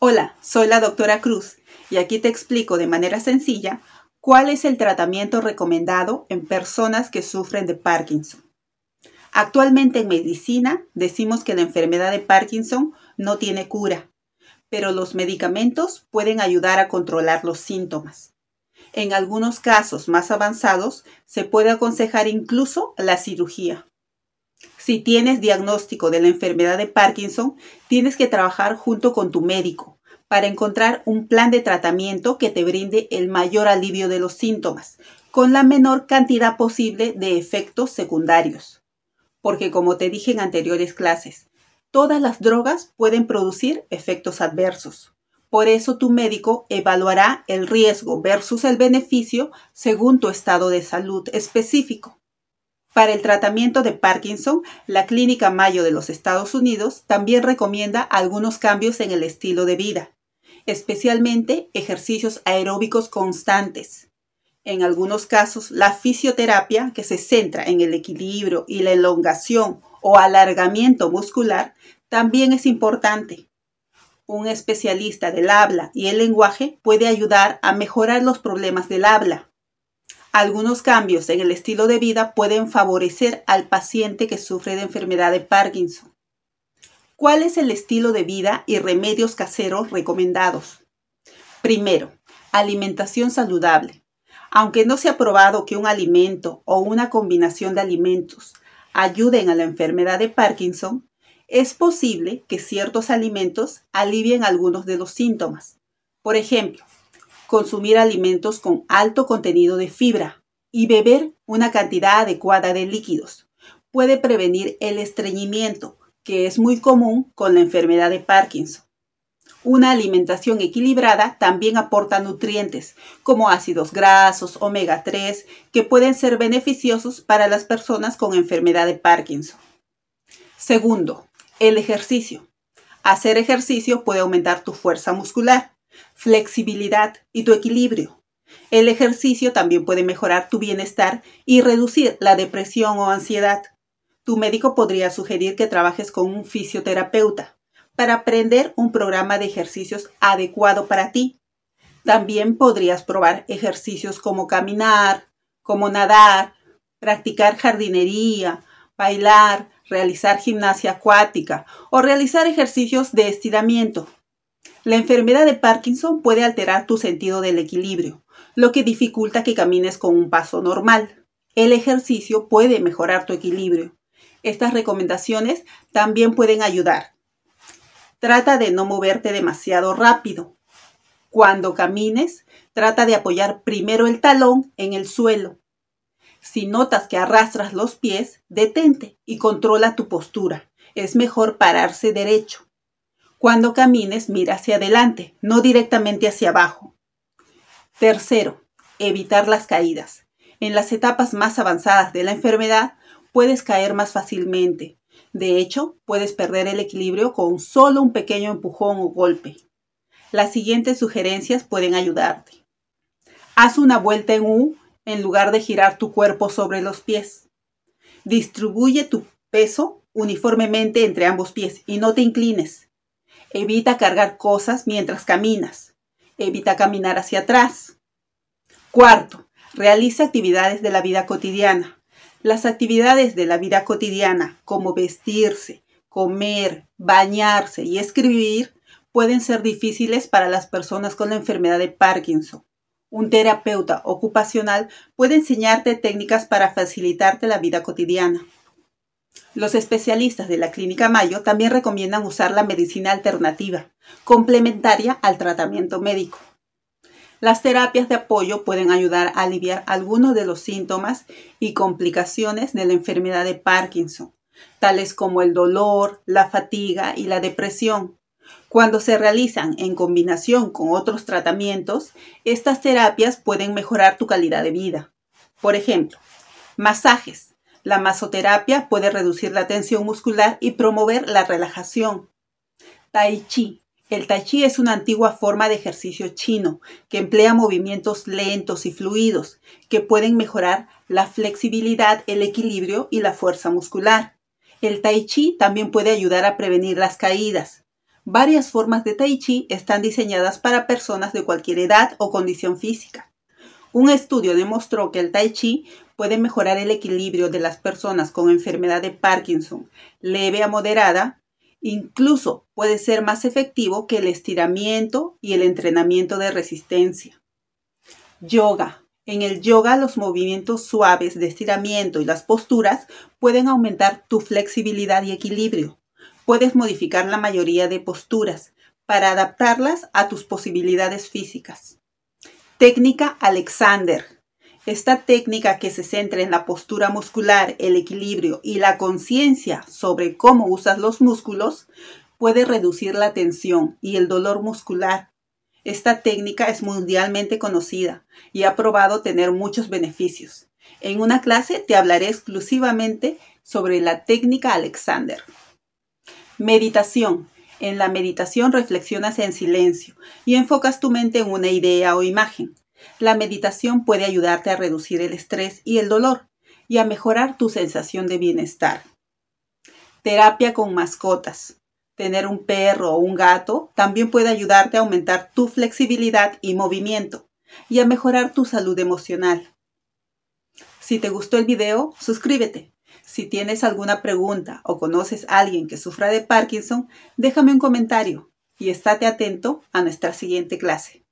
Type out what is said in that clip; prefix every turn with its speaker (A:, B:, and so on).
A: Hola, soy la doctora Cruz y aquí te explico de manera sencilla cuál es el tratamiento recomendado en personas que sufren de Parkinson. Actualmente en medicina decimos que la enfermedad de Parkinson no tiene cura, pero los medicamentos pueden ayudar a controlar los síntomas. En algunos casos más avanzados se puede aconsejar incluso la cirugía. Si tienes diagnóstico de la enfermedad de Parkinson, tienes que trabajar junto con tu médico para encontrar un plan de tratamiento que te brinde el mayor alivio de los síntomas, con la menor cantidad posible de efectos secundarios. Porque como te dije en anteriores clases, todas las drogas pueden producir efectos adversos. Por eso tu médico evaluará el riesgo versus el beneficio según tu estado de salud específico. Para el tratamiento de Parkinson, la Clínica Mayo de los Estados Unidos también recomienda algunos cambios en el estilo de vida, especialmente ejercicios aeróbicos constantes. En algunos casos, la fisioterapia, que se centra en el equilibrio y la elongación o alargamiento muscular, también es importante. Un especialista del habla y el lenguaje puede ayudar a mejorar los problemas del habla algunos cambios en el estilo de vida pueden favorecer al paciente que sufre de enfermedad de Parkinson. ¿Cuál es el estilo de vida y remedios caseros recomendados? Primero, alimentación saludable. Aunque no se ha probado que un alimento o una combinación de alimentos ayuden a la enfermedad de Parkinson, es posible que ciertos alimentos alivien algunos de los síntomas. Por ejemplo, consumir alimentos con alto contenido de fibra y beber una cantidad adecuada de líquidos. Puede prevenir el estreñimiento, que es muy común con la enfermedad de Parkinson. Una alimentación equilibrada también aporta nutrientes como ácidos grasos, omega 3, que pueden ser beneficiosos para las personas con enfermedad de Parkinson. Segundo, el ejercicio. Hacer ejercicio puede aumentar tu fuerza muscular flexibilidad y tu equilibrio. El ejercicio también puede mejorar tu bienestar y reducir la depresión o ansiedad. Tu médico podría sugerir que trabajes con un fisioterapeuta para aprender un programa de ejercicios adecuado para ti. También podrías probar ejercicios como caminar, como nadar, practicar jardinería, bailar, realizar gimnasia acuática o realizar ejercicios de estiramiento. La enfermedad de Parkinson puede alterar tu sentido del equilibrio, lo que dificulta que camines con un paso normal. El ejercicio puede mejorar tu equilibrio. Estas recomendaciones también pueden ayudar. Trata de no moverte demasiado rápido. Cuando camines, trata de apoyar primero el talón en el suelo. Si notas que arrastras los pies, detente y controla tu postura. Es mejor pararse derecho. Cuando camines, mira hacia adelante, no directamente hacia abajo. Tercero, evitar las caídas. En las etapas más avanzadas de la enfermedad, puedes caer más fácilmente. De hecho, puedes perder el equilibrio con solo un pequeño empujón o golpe. Las siguientes sugerencias pueden ayudarte. Haz una vuelta en U en lugar de girar tu cuerpo sobre los pies. Distribuye tu peso uniformemente entre ambos pies y no te inclines. Evita cargar cosas mientras caminas. Evita caminar hacia atrás. Cuarto, realiza actividades de la vida cotidiana. Las actividades de la vida cotidiana, como vestirse, comer, bañarse y escribir, pueden ser difíciles para las personas con la enfermedad de Parkinson. Un terapeuta ocupacional puede enseñarte técnicas para facilitarte la vida cotidiana. Los especialistas de la Clínica Mayo también recomiendan usar la medicina alternativa, complementaria al tratamiento médico. Las terapias de apoyo pueden ayudar a aliviar algunos de los síntomas y complicaciones de la enfermedad de Parkinson, tales como el dolor, la fatiga y la depresión. Cuando se realizan en combinación con otros tratamientos, estas terapias pueden mejorar tu calidad de vida. Por ejemplo, masajes, la masoterapia puede reducir la tensión muscular y promover la relajación. Tai Chi. El Tai Chi es una antigua forma de ejercicio chino que emplea movimientos lentos y fluidos que pueden mejorar la flexibilidad, el equilibrio y la fuerza muscular. El Tai Chi también puede ayudar a prevenir las caídas. Varias formas de tai chi están diseñadas para personas de cualquier edad o condición física. Un estudio demostró que el tai chi puede mejorar el equilibrio de las personas con enfermedad de Parkinson leve a moderada, incluso puede ser más efectivo que el estiramiento y el entrenamiento de resistencia. Yoga. En el yoga los movimientos suaves de estiramiento y las posturas pueden aumentar tu flexibilidad y equilibrio. Puedes modificar la mayoría de posturas para adaptarlas a tus posibilidades físicas. Técnica Alexander. Esta técnica que se centra en la postura muscular, el equilibrio y la conciencia sobre cómo usas los músculos puede reducir la tensión y el dolor muscular esta técnica es mundialmente conocida y ha probado tener muchos beneficios. En una clase te hablaré exclusivamente sobre la técnica Alexander. Meditación. En la meditación reflexionas en silencio y enfocas tu mente en una idea o imagen. La meditación puede ayudarte a reducir el estrés y el dolor y a mejorar tu sensación de bienestar. Terapia con mascotas tener un perro o un gato también puede ayudarte a aumentar tu flexibilidad y movimiento y a mejorar tu salud emocional. Si te gustó el video, suscríbete. Si tienes alguna pregunta o conoces a alguien que sufra de Parkinson, déjame un comentario y estate atento a nuestra siguiente clase.